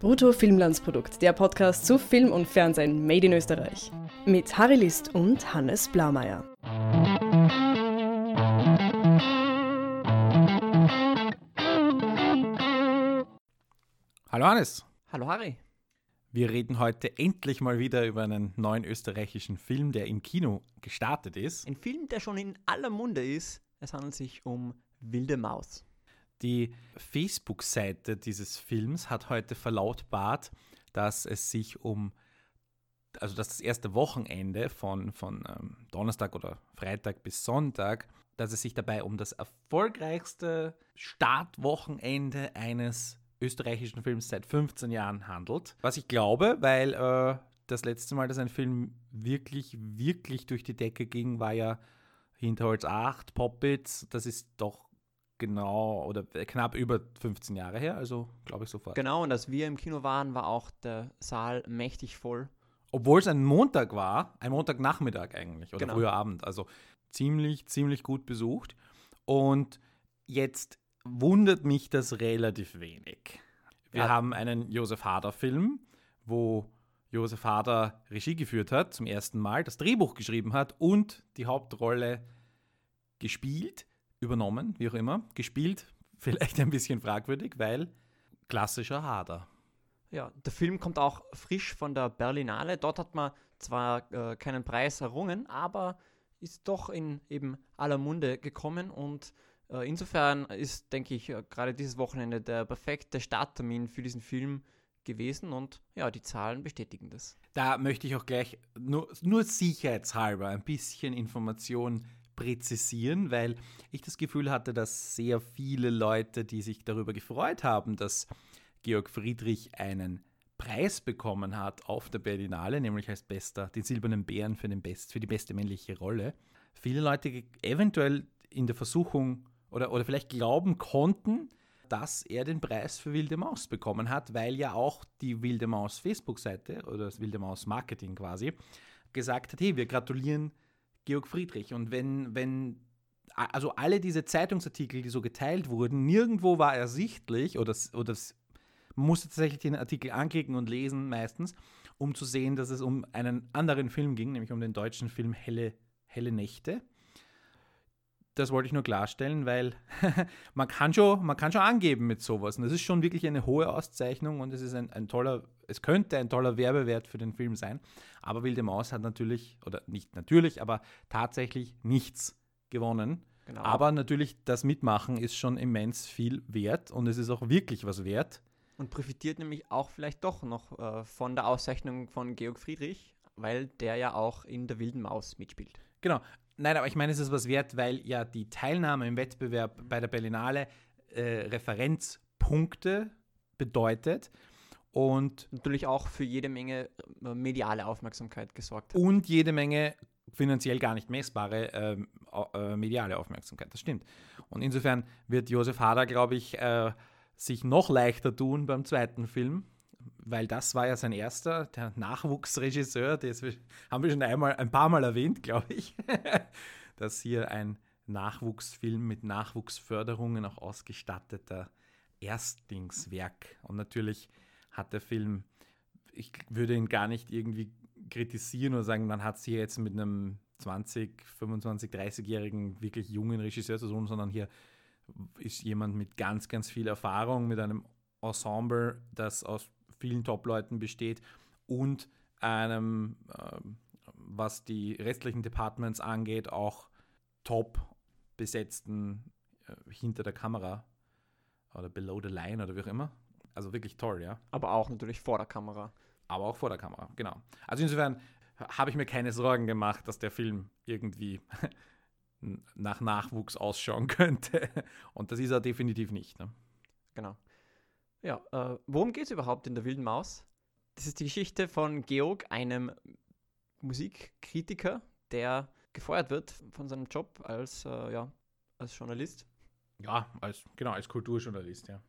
Brutto Filmlandsprodukt, der Podcast zu Film und Fernsehen made in Österreich. Mit Harry List und Hannes Blaumeier. Hallo Hannes. Hallo Harry. Wir reden heute endlich mal wieder über einen neuen österreichischen Film, der im Kino gestartet ist. Ein Film, der schon in aller Munde ist. Es handelt sich um Wilde Maus. Die Facebook-Seite dieses Films hat heute verlautbart, dass es sich um, also dass das erste Wochenende von, von ähm, Donnerstag oder Freitag bis Sonntag, dass es sich dabei um das erfolgreichste Startwochenende eines österreichischen Films seit 15 Jahren handelt. Was ich glaube, weil äh, das letzte Mal, dass ein Film wirklich, wirklich durch die Decke ging, war ja Hinterholz 8, Poppits. Das ist doch genau oder knapp über 15 Jahre her, also glaube ich sofort. Genau, und als wir im Kino waren, war auch der Saal mächtig voll. Obwohl es ein Montag war, ein Montagnachmittag eigentlich oder Genau. früher Abend, also ziemlich, ziemlich gut besucht. Und jetzt wundert mich das relativ wenig. Wir Ja. haben einen Josef Hader-Film, wo Josef Hader Regie geführt hat, zum ersten Mal, das Drehbuch geschrieben hat und die Hauptrolle gespielt, übernommen, wie auch immer. Gespielt, vielleicht ein bisschen fragwürdig, weil klassischer Hader. Ja, der Film kommt auch frisch von der Berlinale. Dort hat man zwar äh, keinen Preis errungen, aber ist doch in eben aller Munde gekommen und äh, insofern ist, denke ich, äh, gerade dieses Wochenende der perfekte Starttermin für diesen Film gewesen und ja, die Zahlen bestätigen das. Da möchte ich auch gleich nur, nur sicherheitshalber ein bisschen Information präzisieren, weil ich das Gefühl hatte, dass sehr viele Leute, die sich darüber gefreut haben, dass Georg Friedrich einen Preis bekommen hat auf der Berlinale, nämlich als bester, den Silbernen Bären für, den Best, für die beste männliche Rolle. Viele Leute eventuell in der Versuchung oder, oder vielleicht glauben konnten, dass er den Preis für Wilde Maus bekommen hat, weil ja auch die Wilde Maus Facebook-Seite oder das Wilde Maus Marketing quasi gesagt hat, hey, wir gratulieren Georg Friedrich. Und wenn, wenn, also alle diese Zeitungsartikel, die so geteilt wurden, nirgendwo war ersichtlich oder, oder man musste tatsächlich den Artikel anklicken und lesen meistens, um zu sehen, dass es um einen anderen Film ging, nämlich um den deutschen Film Helle, Helle Nächte. Das wollte ich nur klarstellen, weil man, kann schon, man kann schon angeben mit sowas. Und das ist schon wirklich eine hohe Auszeichnung und es ist ein, ein toller, es könnte ein toller Werbewert für den Film sein. Aber Wilde Maus hat natürlich, oder nicht natürlich, aber tatsächlich nichts gewonnen. Genau. Aber natürlich, das Mitmachen ist schon immens viel wert und es ist auch wirklich was wert. Und profitiert nämlich auch vielleicht doch noch äh, von der Auszeichnung von Georg Friedrich, weil der ja auch in der Wilden Maus mitspielt. Genau. Nein, aber ich meine, es ist was wert, weil ja die Teilnahme im Wettbewerb bei der Berlinale äh, Referenzpunkte bedeutet und, Natürlich auch für jede Menge äh, mediale Aufmerksamkeit gesorgt hat. und jede Menge finanziell gar nicht messbare ähm, äh, mediale Aufmerksamkeit. Das stimmt. Und insofern wird Josef Hader, glaube ich, äh, sich noch leichter tun beim zweiten Film, weil das war ja sein erster, der Nachwuchsregisseur, das haben wir schon einmal, ein paar Mal erwähnt, glaube ich, dass hier ein Nachwuchsfilm mit Nachwuchsförderungen auch ausgestatteter Erstlingswerk. Und natürlich hat der Film, ich würde ihn gar nicht irgendwie kritisieren oder sagen, man hat es hier jetzt mit einem 20, 25, 30-jährigen wirklich jungen Regisseur zu tun, sondern hier ist jemand mit ganz, ganz viel Erfahrung, mit einem Ensemble, das aus vielen Top-Leuten besteht und einem, ähm, was die restlichen Departments angeht, auch top besetzten äh, hinter der Kamera oder below the line oder wie auch immer. Also wirklich toll, ja. Aber auch natürlich vor der Kamera. Aber auch vor der Kamera, genau. Also insofern habe ich mir keine Sorgen gemacht, dass der Film irgendwie nach Nachwuchs ausschauen könnte. Und das ist er definitiv nicht. Ne? Genau. Ja, äh, worum geht es überhaupt in der Wilden Maus? Das ist die Geschichte von Georg, einem Musikkritiker, der gefeuert wird von seinem Job als, äh, ja, als Journalist Ja, als, genau, als Kulturjournalist, ja.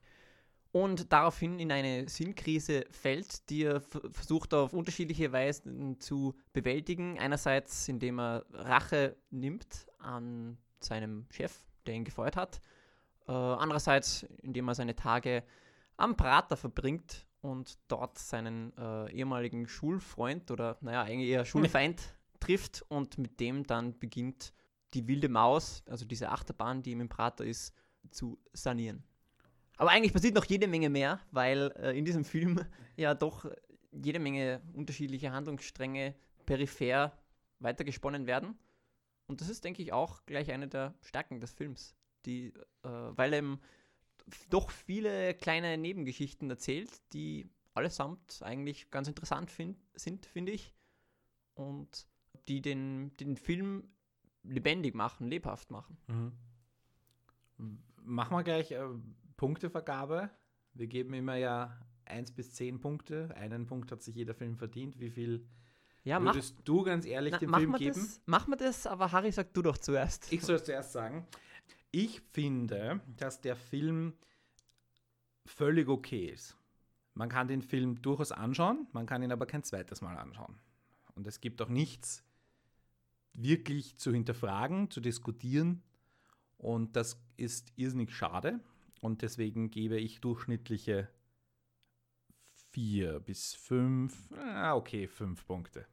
und daraufhin in eine Sinnkrise fällt, die er versucht auf unterschiedliche Weisen zu bewältigen. Einerseits, indem er Rache nimmt an seinem Chef, der ihn gefeuert hat. Äh, andererseits, indem er seine Tage am Prater verbringt und dort seinen äh, ehemaligen Schulfreund oder naja, eigentlich eher Schulfeind trifft und mit dem dann beginnt die wilde Maus, also diese Achterbahn, die im Prater ist, zu sanieren. Aber eigentlich passiert noch jede Menge mehr, weil äh, in diesem Film ja doch jede Menge unterschiedliche Handlungsstränge peripher weitergesponnen werden. Und das ist, denke ich, auch gleich eine der Stärken des Films, die, äh, weil eben doch viele kleine Nebengeschichten erzählt, die allesamt eigentlich ganz interessant find, sind, finde ich. Und die den, den Film lebendig machen, lebhaft machen. Mhm. Machen wir gleich äh, Punktevergabe. Wir geben immer ja 1 bis 10 Punkte. Einen Punkt hat sich jeder Film verdient. Wie viel ja, würdest mach, du ganz ehrlich na, dem Film geben? Das, mach wir das, aber Harry, sag du doch zuerst. Ich soll es zuerst sagen. Ich finde, dass der Film völlig okay ist. Man kann den Film durchaus anschauen, man kann ihn aber kein zweites Mal anschauen. Und es gibt auch nichts wirklich zu hinterfragen, zu diskutieren. Und das ist irrsinnig schade. Und deswegen gebe ich durchschnittliche vier bis fünf, ah, okay, fünf Punkte.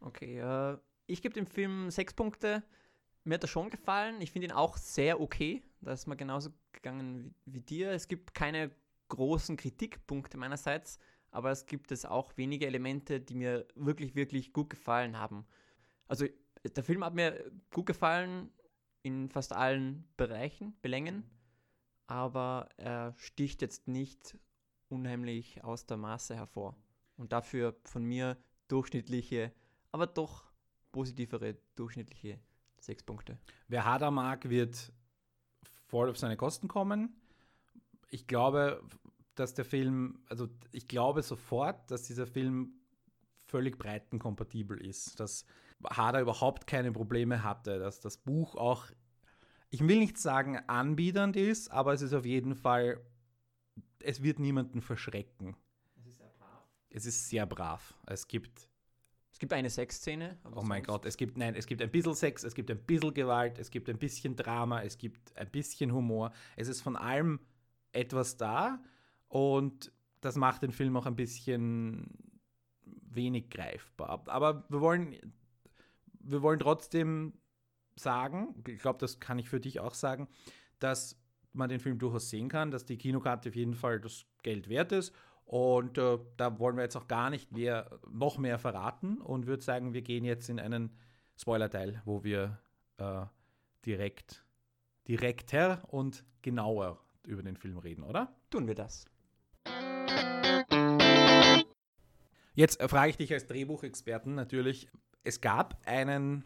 Okay, äh, ich gebe dem Film sechs Punkte. Mir hat er schon gefallen. Ich finde ihn auch sehr okay. Da ist mir genauso gegangen wie, wie, dir. Es gibt keine großen Kritikpunkte meinerseits, aber es gibt es auch wenige Elemente, die mir wirklich, wirklich gut gefallen haben. Also der Film hat mir gut gefallen in fast allen Bereichen, Belängen, aber er sticht jetzt nicht unheimlich aus der Maße hervor. Und dafür von mir durchschnittliche, aber doch positivere durchschnittliche sechs Punkte. Wer Hader mag, wird voll auf seine Kosten kommen. Ich glaube, dass der Film, also ich glaube sofort, dass dieser Film völlig breitenkompatibel ist, dass Hader überhaupt keine Probleme hatte, dass das Buch auch, ich will nicht sagen anbiedernd ist, aber es ist auf jeden Fall, es wird niemanden verschrecken. Es ist sehr brav. Es ist sehr brav. Es gibt es gibt eine Sexszene. Oh mein Gott, es gibt, nein, es gibt ein bisschen Sex, es gibt ein bisschen Gewalt, es gibt ein bisschen Drama, es gibt ein bisschen Humor. Es ist von allem etwas da und das macht den Film auch ein bisschen wenig greifbar. Aber wir wollen, wir wollen trotzdem sagen, ich glaube, das kann ich für dich auch sagen, dass man den Film durchaus sehen kann, dass die Kinokarte auf jeden Fall das Geld wert ist und äh, da wollen wir jetzt auch gar nicht mehr, noch mehr verraten und würde sagen, wir gehen jetzt in einen Spoiler-Teil, wo wir äh, direkt, direkter und genauer über den Film reden, oder? Tun wir das. Jetzt äh, frage ich dich als Drehbuchexperten natürlich, es gab einen,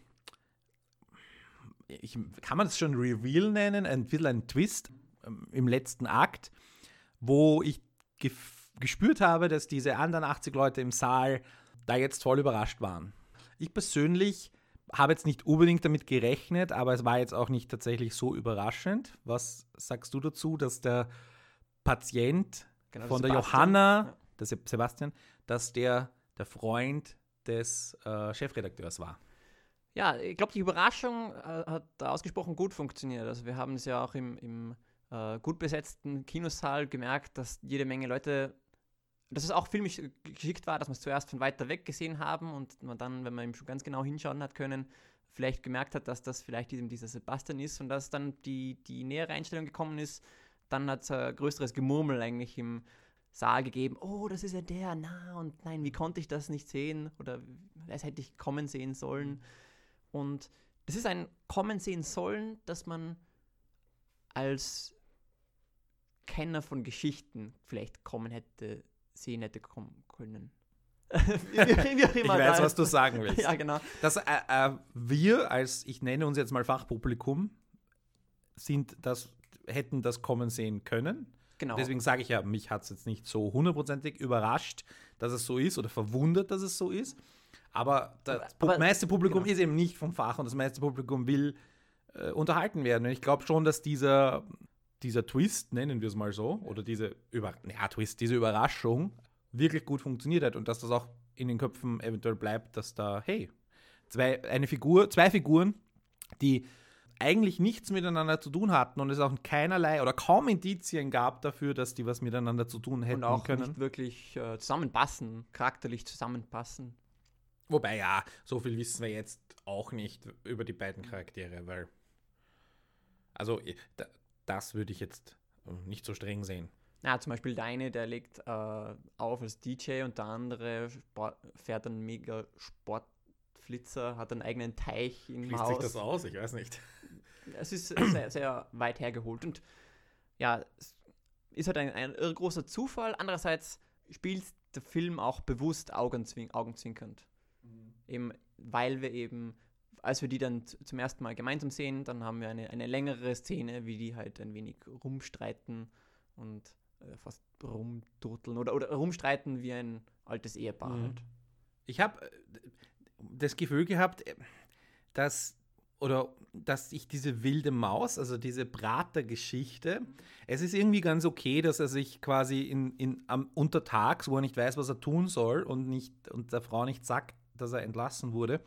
ich, kann man das schon Reveal nennen, ein bisschen ein Twist ähm, im letzten Akt, wo ich gespürt habe, dass diese anderen 80 Leute im Saal da jetzt voll überrascht waren. Ich persönlich habe jetzt nicht unbedingt damit gerechnet, aber es war jetzt auch nicht tatsächlich so überraschend. Was sagst du dazu, dass der Patient genau, von der Sebastian. Johanna, ja. der Sebastian, dass der der Freund des äh, Chefredakteurs war? Ja, ich glaube, die Überraschung äh, hat ausgesprochen gut funktioniert. Also wir haben es ja auch im, im äh, gut besetzten Kinosaal gemerkt, dass jede Menge Leute dass es auch filmisch geschickt war, dass wir es zuerst von weiter weg gesehen haben und man dann, wenn man ihm schon ganz genau hinschauen hat können, vielleicht gemerkt hat, dass das vielleicht eben dieser Sebastian ist und dass dann die, die nähere Einstellung gekommen ist, dann hat es ein größeres Gemurmel eigentlich im Saal gegeben. Oh, das ist ja der, na und nein, wie konnte ich das nicht sehen oder was hätte ich kommen sehen sollen? Und es ist ein Kommen sehen sollen, dass man als Kenner von Geschichten vielleicht kommen hätte sehen hätte kommen können. ich weiß, was du sagen willst. ja, genau. Das, äh, äh, wir als, ich nenne uns jetzt mal Fachpublikum, sind das, hätten das kommen sehen können. Genau. Deswegen sage ich ja, mich hat es jetzt nicht so hundertprozentig überrascht, dass es so ist oder verwundert, dass es so ist. Aber das aber, meiste Publikum genau. ist eben nicht vom Fach und das meiste Publikum will äh, unterhalten werden. Und ich glaube schon, dass dieser dieser Twist, nennen wir es mal so, oder diese, Über ja, Twist, diese Überraschung wirklich gut funktioniert hat und dass das auch in den Köpfen eventuell bleibt, dass da, hey, zwei, eine Figur, zwei Figuren, die eigentlich nichts miteinander zu tun hatten und es auch keinerlei oder kaum Indizien gab dafür, dass die was miteinander zu tun hätten Und auch können. nicht wirklich äh, zusammenpassen, charakterlich zusammenpassen. Wobei ja, so viel wissen wir jetzt auch nicht über die beiden Charaktere, weil also das würde ich jetzt äh, nicht so streng sehen. Ja, zum Beispiel der eine, der legt äh, auf als DJ und der andere Sport, fährt einen mega Sportflitzer, hat einen eigenen Teich im Schließt Haus. sich das aus? Ich weiß nicht. Es ist sehr, sehr weit hergeholt und ja, es ist halt ein, ein großer Zufall. Andererseits spielt der Film auch bewusst augenzwin augenzwinkernd. Eben, weil wir eben, als wir die dann zum ersten Mal gemeinsam sehen, dann haben wir eine, eine längere Szene, wie die halt ein wenig rumstreiten und äh, fast rumturteln oder, oder rumstreiten wie ein altes Ehepaar Mhm. halt. Ich habe das Gefühl gehabt, äh, dass oder dass ich diese wilde Maus, also diese Prater-Geschichte, es ist irgendwie ganz okay, dass er sich quasi in, in, am Untertags, wo er nicht weiß, was er tun soll und, nicht, und der Frau nicht sagt, dass er entlassen wurde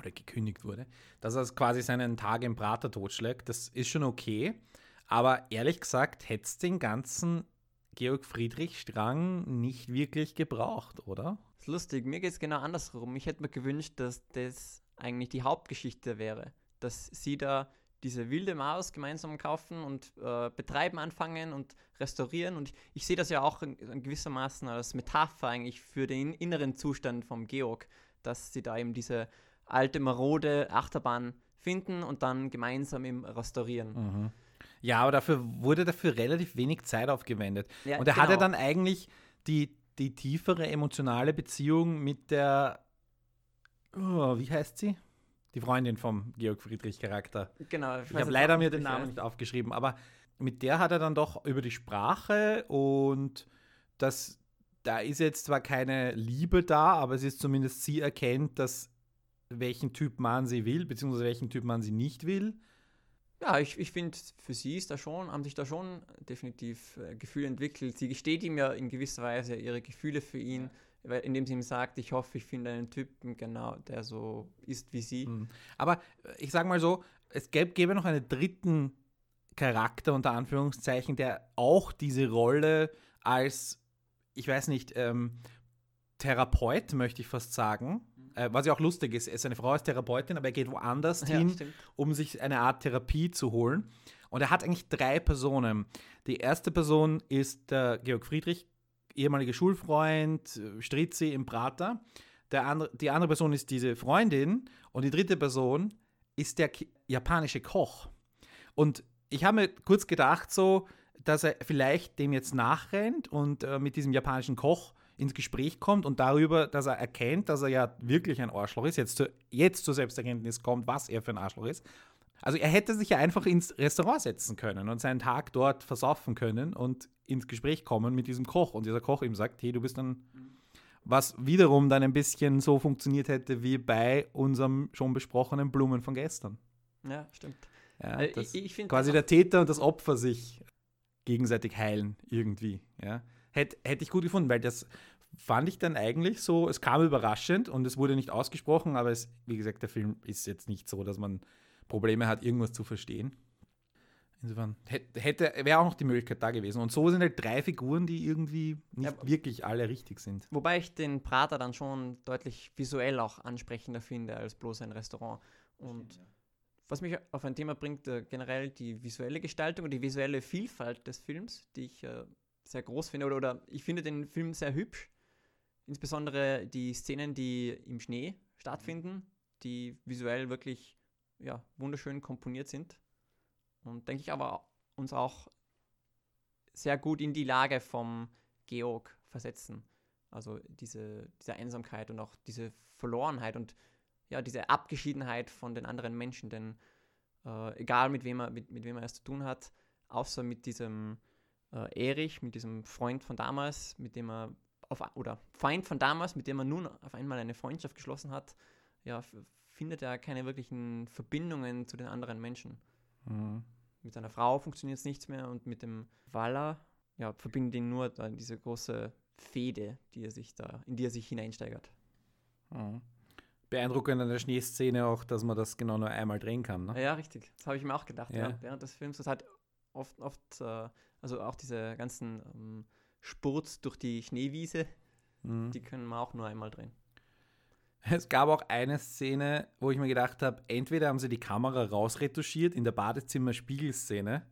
oder gekündigt wurde, dass er quasi seinen Tag im Prater totschlägt. Das ist schon okay. Aber ehrlich gesagt, hätte es den ganzen Georg Friedrich-Strang nicht wirklich gebraucht, oder? ist lustig, mir geht es genau andersrum. Ich hätte mir gewünscht, dass das eigentlich die Hauptgeschichte wäre. Dass sie da diese wilde Maus gemeinsam kaufen und äh, betreiben anfangen und restaurieren. Und ich, ich sehe das ja auch in, in gewissermaßen als Metapher eigentlich für den inneren Zustand vom Georg, dass sie da eben diese alte, marode Achterbahn finden und dann gemeinsam eben restaurieren. Ja, aber dafür wurde dafür relativ wenig Zeit aufgewendet. Ja, Und er hatte genau. dann eigentlich die, die tiefere emotionale Beziehung mit der, oh, wie heißt sie? Die Freundin vom Georg Friedrich-Charakter. Genau. Ich habe leider mir den Namen nicht aufgeschrieben, aber mit der hat er dann doch über die Sprache und das, da ist jetzt zwar keine Liebe da, aber es ist zumindest sie erkennt, dass welchen Typ man sie will, beziehungsweise welchen Typ man sie nicht will. Ja, ich, ich finde, für sie ist da schon, haben sich da schon definitiv äh, Gefühle entwickelt. Sie gesteht ihm ja in gewisser Weise ihre Gefühle für ihn, weil, indem sie ihm sagt, ich hoffe, ich finde einen Typen, genau, der so ist wie sie. Mhm. Aber äh, ich sage mal so, es gäbe, gäbe noch einen dritten Charakter unter Anführungszeichen, der auch diese Rolle als, ich weiß nicht, ähm, Therapeut, möchte ich fast sagen, äh, was ja auch lustig ist, seine Frau ist Therapeutin, aber er geht woanders Ja, hin, stimmt. um sich eine Art Therapie zu holen. Und er hat eigentlich drei Personen. Die erste Person ist der Georg Friedrich, ehemaliger Schulfreund, äh, Strizzi im Prater. Der andere, die andere Person ist diese Freundin und die dritte Person ist der japanische Koch. Und ich habe mir kurz gedacht, so, dass er vielleicht dem jetzt nachrennt und äh, mit diesem japanischen Koch ins Gespräch kommt und darüber, dass er erkennt, dass er ja wirklich ein Arschloch ist, jetzt, zu, jetzt zur Selbsterkenntnis kommt, was er für ein Arschloch ist. Also er hätte sich ja einfach ins Restaurant setzen können und seinen Tag dort versaufen können und ins Gespräch kommen mit diesem Koch. Und dieser Koch ihm sagt, hey, du bist dann, was wiederum dann ein bisschen so funktioniert hätte wie bei unserem schon besprochenen Blumen von gestern. Ja, stimmt. Ja, dass ich- ich quasi der Täter und das Opfer sich gegenseitig heilen irgendwie. Ja. Hätte, hätte ich gut gefunden, weil das fand ich dann eigentlich so, es kam überraschend und es wurde nicht ausgesprochen, aber es, wie gesagt, der Film ist jetzt nicht so, dass man Probleme hat, irgendwas zu verstehen. Insofern hätte, wäre auch noch die Möglichkeit da gewesen. Und so sind halt drei Figuren, die irgendwie nicht Ja, wirklich alle richtig sind. Wobei ich den Prater dann schon deutlich visuell auch ansprechender finde als bloß ein Restaurant. Und was mich auf ein Thema bringt, äh, generell die visuelle Gestaltung und die visuelle Vielfalt des Films, die ich äh, sehr groß finde. Oder, oder ich finde den Film sehr hübsch. Insbesondere die Szenen, die im Schnee stattfinden, die visuell wirklich ja, wunderschön komponiert sind. Und denke ich aber uns auch sehr gut in die Lage vom Georg versetzen. Also diese, diese Einsamkeit und auch diese Verlorenheit und ja, diese Abgeschiedenheit von den anderen Menschen. Denn äh, egal mit wem, er, mit, mit wem er es zu tun hat, außer mit diesem äh, Erich, mit diesem Freund von damals, mit dem er auf, oder Feind von damals, mit dem er nun auf einmal eine Freundschaft geschlossen hat, ja, findet er keine wirklichen Verbindungen zu den anderen Menschen. Mhm. Mit seiner Frau funktioniert es nichts mehr und mit dem Waller ja, verbindet ihn nur dann diese große Fehde, die er sich da, in die er sich hineinsteigert. Mhm. beeindruckend an der Schneeszene auch, dass man das genau nur einmal drehen kann. Ne? Ja, richtig. Das habe ich mir auch gedacht, Ja. ja. Während des Films, das hat oft, oft äh, also auch diese ganzen ähm, Spurts durch die Schneewiese, Mhm. die können wir auch nur einmal drehen. Es gab auch eine Szene, wo ich mir gedacht habe, entweder haben sie die Kamera rausretuschiert in der Badezimmer-Spiegelszene,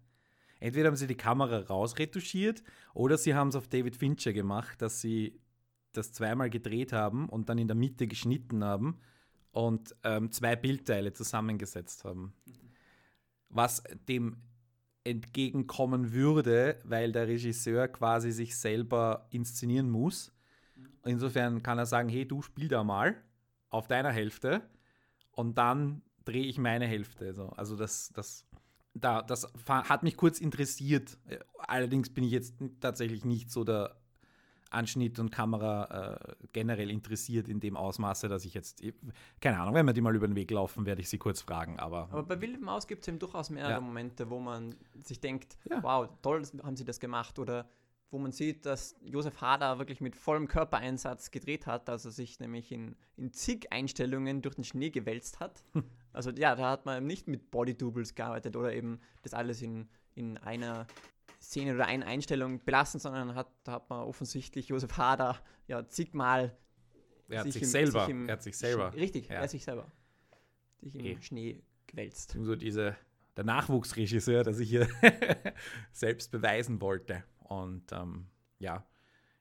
entweder haben sie die Kamera rausretuschiert oder sie haben es auf David Fincher gemacht, dass sie das zweimal gedreht haben und dann in der Mitte geschnitten haben und ähm, zwei Bildteile zusammengesetzt haben. Was dem entgegenkommen würde, weil der Regisseur quasi sich selber inszenieren muss. Insofern kann er sagen, hey, du spiel da mal auf deiner Hälfte und dann drehe ich meine Hälfte. So. Also das, das, da, das hat mich kurz interessiert. Äh, Allerdings bin ich jetzt tatsächlich nicht so der Anschnitt und Kamera äh, generell interessiert in dem Ausmaße, dass ich jetzt, eh- keine Ahnung, wenn wir die mal über den Weg laufen, werde ich sie kurz fragen. Aber, Aber bei Wilde Maus gibt es eben durchaus mehrere Ja. Momente, wo man sich denkt, Ja. wow, toll haben sie das gemacht. Oder wo man sieht, dass Josef Hader wirklich mit vollem Körpereinsatz gedreht hat, dass er sich nämlich in, in zig Einstellungen durch den Schnee gewälzt hat. Also ja, da hat man eben nicht mit Body-Doubles gearbeitet oder eben das alles in, in einer Szene oder einer Einstellung belassen, sondern hat, da hat man offensichtlich Josef Hader ja zigmal er hat sich, im- selber, sich im er hat sich selber, richtig, ja. er hat sich selber sich im Eh. Schnee gewälzt. so diese, der Nachwuchsregisseur, der sich hier selbst beweisen wollte. Und ähm, ja,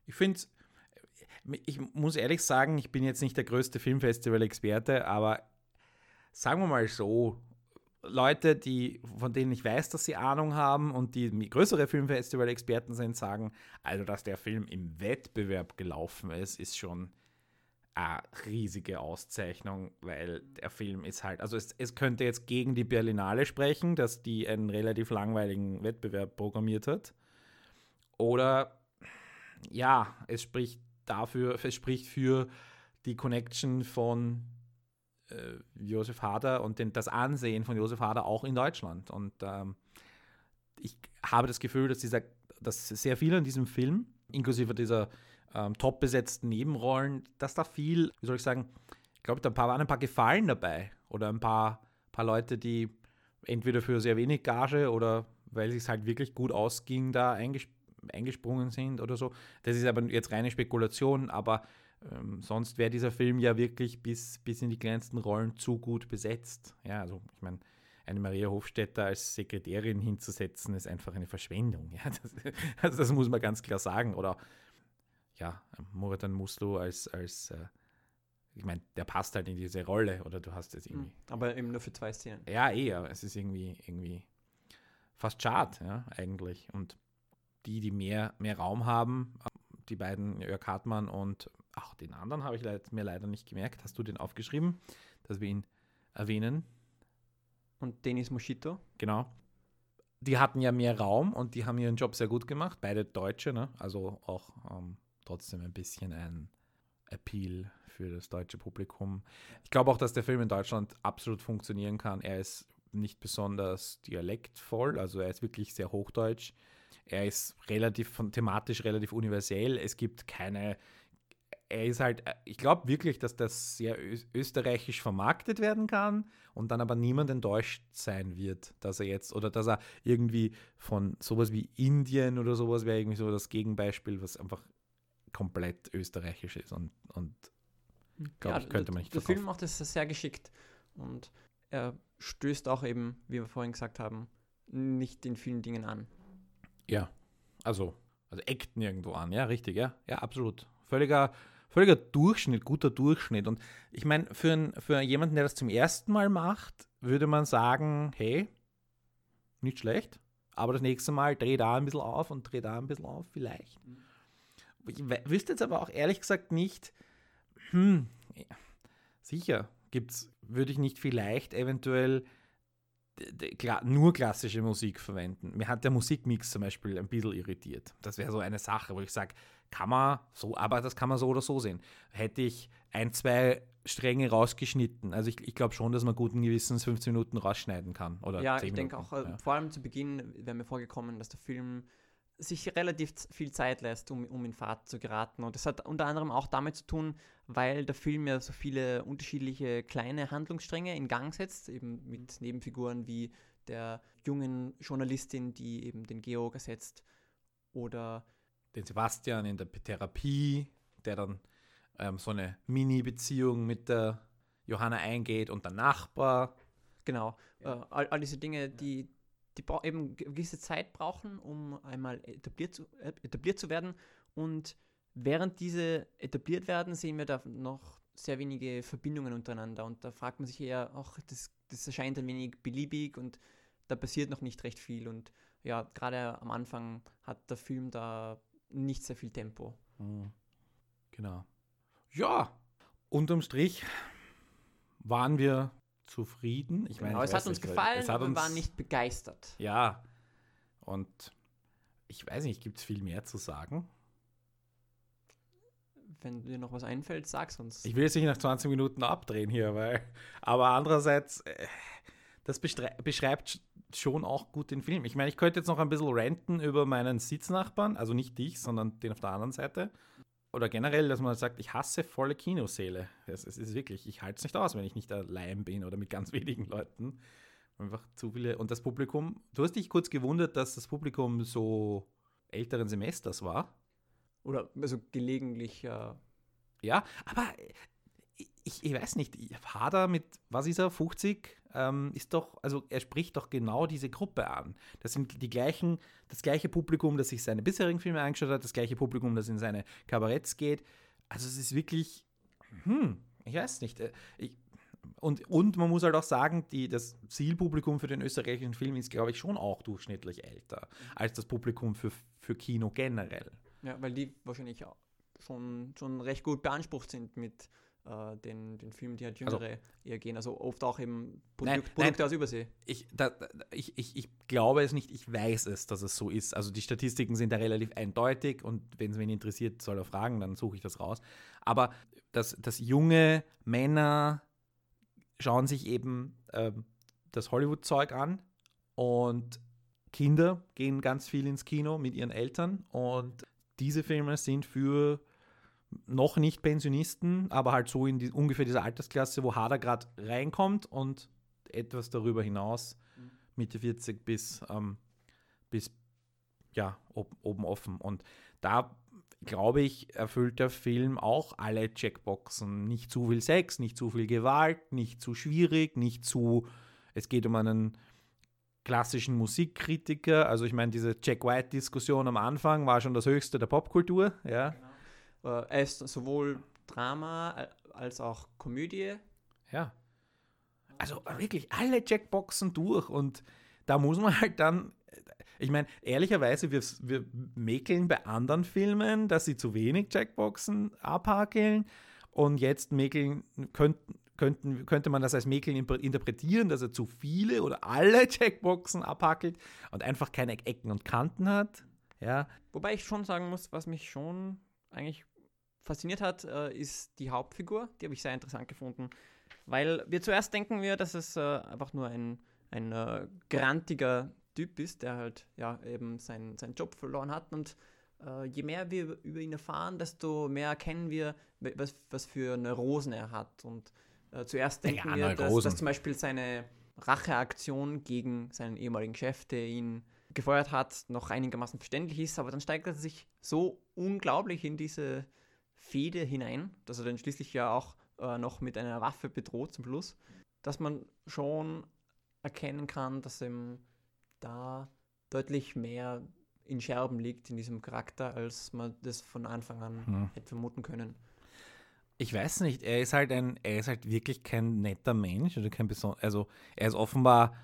ich finde, ich muss ehrlich sagen, ich bin jetzt nicht der größte Filmfestival-Experte, aber sagen wir mal so, Leute, die, von denen ich weiß, dass sie Ahnung haben und die größere Filmfestival-Experten sind, sagen, also dass der Film im Wettbewerb gelaufen ist, ist schon eine riesige Auszeichnung, weil der Film ist halt, also es, es könnte jetzt gegen die Berlinale sprechen, dass die einen relativ langweiligen Wettbewerb programmiert hat. Oder ja, es spricht dafür, es spricht für die Connection von äh, Josef Hader und den, das Ansehen von Josef Hader auch in Deutschland. Und ähm, ich habe das Gefühl, dass dieser, dass sehr viel an diesem Film, inklusive dieser ähm, top besetzten Nebenrollen, dass da viel, wie soll ich sagen, ich glaube, da waren ein paar Gefallen dabei oder ein paar, paar Leute, die entweder für sehr wenig Gage oder weil es halt wirklich gut ausging, da einges eingesprungen sind oder so. Das ist aber jetzt reine Spekulation, aber ähm, sonst wäre dieser Film ja wirklich bis, bis in die kleinsten Rollen zu gut besetzt. Ja, also ich meine, eine Maria Hofstetter als Sekretärin hinzusetzen, ist einfach eine Verschwendung. Ja, das, also das muss man ganz klar sagen. Oder ja, Muratan Muslu als, als äh, ich meine, der passt halt in diese Rolle oder du hast jetzt irgendwie. Mhm. Aber eben nur für zwei Szenen. Ja, eher. Es ist irgendwie, irgendwie fast schade, ja, eigentlich. Und die, die mehr, mehr Raum haben, die beiden, Jörg Hartmann und ach, den anderen habe ich leid, mir leider nicht gemerkt. Hast du den aufgeschrieben, dass wir ihn erwähnen? Und Denis Moschito. Genau. Die hatten ja mehr Raum und die haben ihren Job sehr gut gemacht. Beide Deutsche, ne? Also auch ähm, trotzdem ein bisschen ein Appeal für das deutsche Publikum. Ich glaube auch, dass der Film in Deutschland absolut funktionieren kann. Er ist nicht besonders dialektvoll, also er ist wirklich sehr hochdeutsch. Er ist relativ thematisch relativ universell. Es gibt keine er ist halt, ich glaube wirklich, dass das sehr österreichisch vermarktet werden kann und dann aber niemand enttäuscht sein wird, dass er jetzt oder dass er irgendwie von sowas wie Indien oder sowas wäre irgendwie so das Gegenbeispiel, was einfach komplett österreichisch ist und, und Glaub ich, könnte man nicht Der verkaufen. Film macht es sehr geschickt und er stößt auch eben, wie wir vorhin gesagt haben, nicht in vielen Dingen an. ja, also, also eckt nirgendwo an, ja, richtig, ja, ja, absolut. Völliger, völliger Durchschnitt, guter Durchschnitt. Und ich meine, für, ein- für jemanden, der das zum ersten Mal macht, würde man sagen, hey, nicht schlecht, aber das nächste Mal dreh da ein bisschen auf und dreh da ein bisschen auf, vielleicht. Ich we- wüsste jetzt aber auch ehrlich gesagt nicht, hm, sicher gibt's, würde ich nicht vielleicht eventuell nur klassische Musik verwenden. Mir hat der Musikmix zum Beispiel ein bisschen irritiert. Das wäre so eine Sache, wo ich sage, kann man so, aber das kann man so oder so sehen. Hätte ich ein, zwei Stränge rausgeschnitten, also ich, ich glaube schon, dass man guten Gewissens 15 Minuten rausschneiden kann. Oder ja, 10 ich denke auch, äh, ja. vor allem zu Beginn wäre mir vorgekommen, dass der Film sich relativ viel Zeit lässt, um, um in Fahrt zu geraten. Und das hat unter anderem auch damit zu tun, weil der Film ja so viele unterschiedliche kleine Handlungsstränge in Gang setzt, eben mit Nebenfiguren wie der jungen Journalistin, die eben den Georg ersetzt, oder Den Sebastian in der Therapie, der dann ähm, so eine Mini-Beziehung mit der Johanna eingeht und der Nachbar. Genau. Äh, all, all diese Dinge, die, die eben ge- gewisse Zeit brauchen, um einmal etabliert zu, äh, etabliert zu werden. Und während diese etabliert werden, sehen wir da noch sehr wenige Verbindungen untereinander. Und da fragt man sich eher, ach, das, das erscheint ein wenig beliebig und da passiert noch nicht recht viel. Und ja, gerade am Anfang hat der Film da nicht sehr viel Tempo. Mhm. Genau. Ja, unterm Strich waren wir zufrieden. Ich meine, genau, ich es hat uns nicht, gefallen, es hat aber wir uns, waren nicht begeistert. Ja, und ich weiß nicht, gibt es viel mehr zu sagen? Wenn dir noch was einfällt, sag's uns. Ich will jetzt nicht nach 20 Minuten abdrehen hier, weil, aber andererseits, äh, das beschreibt sch- schon auch gut den Film. Ich meine, ich könnte jetzt noch ein bisschen ranten über meinen Sitznachbarn, also nicht dich, sondern den auf der anderen Seite. Oder generell, dass man sagt, ich hasse volle Kinosäle. Es, es ist wirklich, ich halte es nicht aus, wenn ich nicht allein bin oder mit ganz wenigen Leuten. Einfach zu viele. Und das Publikum, du hast dich kurz gewundert, dass das Publikum so älteren Semesters war. Oder also gelegentlich äh, Ja, aber ich, ich weiß nicht, Hader mit, was ist er, 50, ähm, ist doch, also er spricht doch genau diese Gruppe an. Das sind die gleichen, das gleiche Publikum, das sich seine bisherigen Filme angeschaut hat, das gleiche Publikum, das in seine Kabaretts geht. Also es ist wirklich, hm, ich weiß nicht. äh, Ich, und, und man muss halt auch sagen, die, das Zielpublikum für den österreichischen Film ist, glaube ich, schon auch durchschnittlich älter als das Publikum für, für Kino generell. Ja, weil die wahrscheinlich schon, schon recht gut beansprucht sind mit äh, den, den Filmen, die halt Also- Jüngere eher gehen. Also oft auch eben Produ Nein, Produkte nein. aus Übersee. ich, da, ich, ich, ich glaube es nicht, ich weiß es, dass es so ist. Also die Statistiken sind da relativ eindeutig und wenn es wen interessiert, soll er fragen, dann suche ich das raus. Aber dass, dass junge Männer schauen sich eben ähm, das Hollywood-Zeug an und Kinder gehen ganz viel ins Kino mit ihren Eltern und diese Filme sind für noch nicht Pensionisten, aber halt so in die, ungefähr dieser Altersklasse, wo Hader gerade reinkommt und etwas darüber hinaus. Mitte 40 bis, ähm, bis ja, ob, oben offen. Und da glaube ich, erfüllt der Film auch alle Checkboxen. Nicht zu viel Sex, nicht zu viel Gewalt, nicht zu schwierig, nicht zu, es geht um einen klassischen Musikkritiker. Also ich meine, diese Jack White-Diskussion am Anfang war schon das Höchste der Popkultur. Ja, Äh, er ist sowohl Drama äh, als auch Komödie. Ja. Also wirklich alle Checkboxen durch und da muss man halt dann, ich meine, ehrlicherweise, wir, wir mäkeln bei anderen Filmen, dass sie zu wenig Checkboxen abhakeln und jetzt mäkeln, könnten, könnten, könnte man das als Mäkeln interpretieren, dass er zu viele oder alle Checkboxen abhakelt und einfach keine Ecken und Kanten hat. Ja, Wobei ich schon sagen muss, was mich schon eigentlich fasziniert hat, äh, ist die Hauptfigur. Die habe ich sehr interessant gefunden. Weil wir zuerst denken wir, dass es äh, einfach nur ein, ein äh, grantiger Typ ist, der halt ja eben sein, seinen Job verloren hat. Und äh, je mehr wir über ihn erfahren, desto mehr erkennen wir, was, was für Neurosen er hat. Und äh, zuerst Ja, denken wir, dass, dass zum Beispiel seine Racheaktion gegen seinen ehemaligen Chef, der ihn gefeuert hat, noch einigermaßen verständlich ist, aber dann steigert er sich so unglaublich in diese Fehde hinein, dass er dann schließlich ja auch äh, noch mit einer Waffe bedroht zum Schluss, dass man schon erkennen kann, dass ihm da deutlich mehr in Scherben liegt in diesem Charakter, als man das von Anfang an Hm. hätte vermuten können. ich weiß nicht, er ist halt ein, er ist halt wirklich kein netter Mensch oder kein beson also er ist offenbar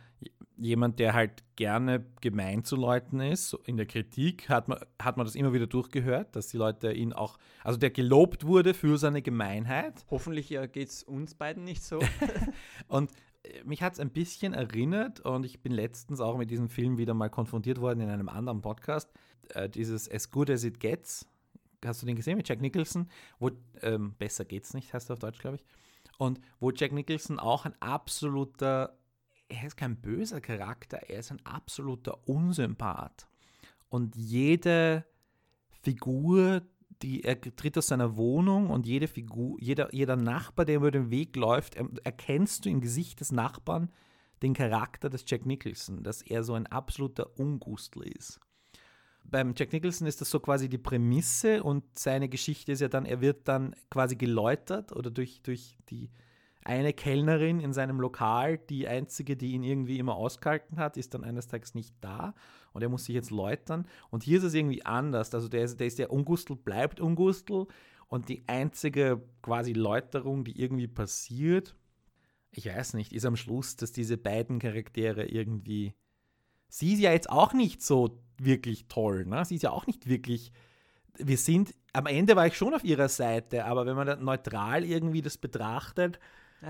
jemand, der halt gerne gemein zu Leuten ist. In der Kritik hat man, hat man das immer wieder durchgehört, dass die Leute ihn auch, also der gelobt wurde für seine Gemeinheit. Hoffentlich geht es uns beiden nicht so. Und äh, mich hat es ein bisschen erinnert und ich bin letztens auch mit diesem Film wieder mal konfrontiert worden in einem anderen Podcast. Äh, dieses As Good As It Gets. Hast du den gesehen mit Jack Nicholson? Wo, ähm, besser geht's nicht, heißt er auf Deutsch, glaube ich. Und wo Jack Nicholson auch ein absoluter, er ist kein böser Charakter, er ist ein absoluter Unsympath. und jede Figur, die er tritt aus seiner Wohnung und jede Figur, jeder, jeder Nachbar, der über den Weg läuft, er, erkennst du im Gesicht des Nachbarn den Charakter des Jack Nicholson, dass er so ein absoluter Ungustel ist. Beim Jack Nicholson ist das so quasi die Prämisse und seine Geschichte ist ja dann, er wird dann quasi geläutert oder durch, durch die eine Kellnerin in seinem Lokal, die einzige, die ihn irgendwie immer ausgehalten hat, ist dann eines Tages nicht da und er muss sich jetzt läutern. Und hier ist es irgendwie anders. Also der ist der, ist der Ungustel, bleibt Ungustel und die einzige quasi Läuterung, die irgendwie passiert, ich weiß nicht, ist am Schluss, dass diese beiden Charaktere irgendwie. Sie ist ja jetzt auch nicht so wirklich toll, ne? Sie ist ja auch nicht wirklich. Wir sind, am Ende war ich schon auf ihrer Seite, aber wenn man neutral irgendwie das betrachtet,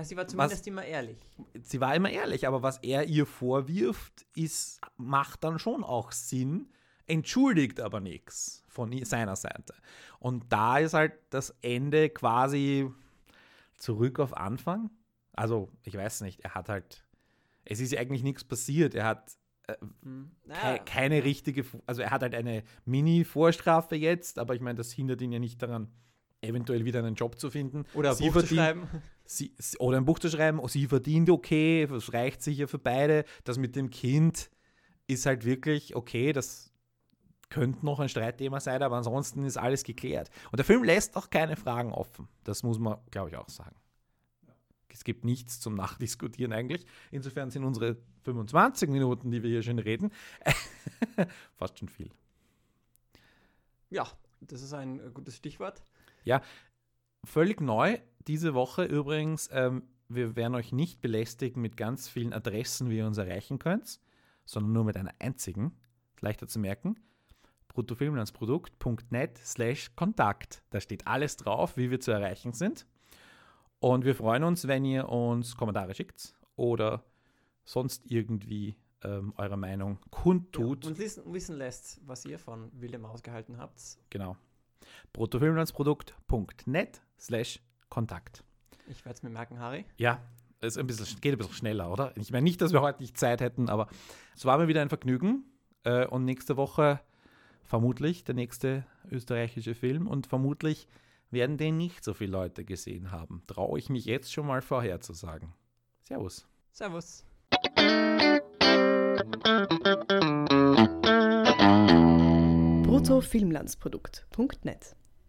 sie war zumindest was, immer ehrlich. Sie war immer ehrlich, aber was er ihr vorwirft, ist, macht dann schon auch Sinn, entschuldigt aber nichts von seiner Seite. Und da ist halt das Ende quasi zurück auf Anfang. Also, ich weiß nicht, er hat halt, es ist ja eigentlich nichts passiert. Er hat äh, hm. naja. ke keine richtige, also er hat halt eine Mini-Vorstrafe jetzt, aber ich meine, das hindert ihn ja nicht daran, eventuell wieder einen Job zu finden. Oder ein sie Buch zu schreiben. Sie, oder ein Buch zu schreiben. Sie verdient okay, das reicht sicher für beide. Das mit dem Kind ist halt wirklich okay, das könnte noch ein Streitthema sein, aber ansonsten ist alles geklärt. Und der Film lässt auch keine Fragen offen. Das muss man, glaube ich, auch sagen. Es gibt nichts zum Nachdiskutieren eigentlich. Insofern sind unsere 25 Minuten, die wir hier schon reden, fast schon viel. Ja, das ist ein gutes Stichwort. Ja, völlig neu diese Woche übrigens. Ähm, wir werden euch nicht belästigen mit ganz vielen Adressen, wie ihr uns erreichen könnt, sondern nur mit einer einzigen. Leichter zu merken. bruttofilmlandsprodukt.net slash Kontakt. Da steht alles drauf, wie wir zu erreichen sind. Und wir freuen uns, wenn ihr uns Kommentare schickt oder sonst irgendwie ähm, eure Meinung kundtut. Ja, und wissen, wissen lässt, was ihr von William ausgehalten habt. Genau bruttofilmlandsprodukt.net slash Kontakt. Ich werde es mir merken, Harry. Ja, es ein bisschen, geht ein bisschen schneller, oder? Ich meine nicht, dass wir heute nicht Zeit hätten, aber es war mir wieder ein Vergnügen. Äh, und nächste Woche vermutlich der nächste österreichische Film und vermutlich werden den nicht so viele Leute gesehen haben. Traue ich mich jetzt schon mal vorherzusagen. Servus. Servus. bruttofilmlandsprodukt.net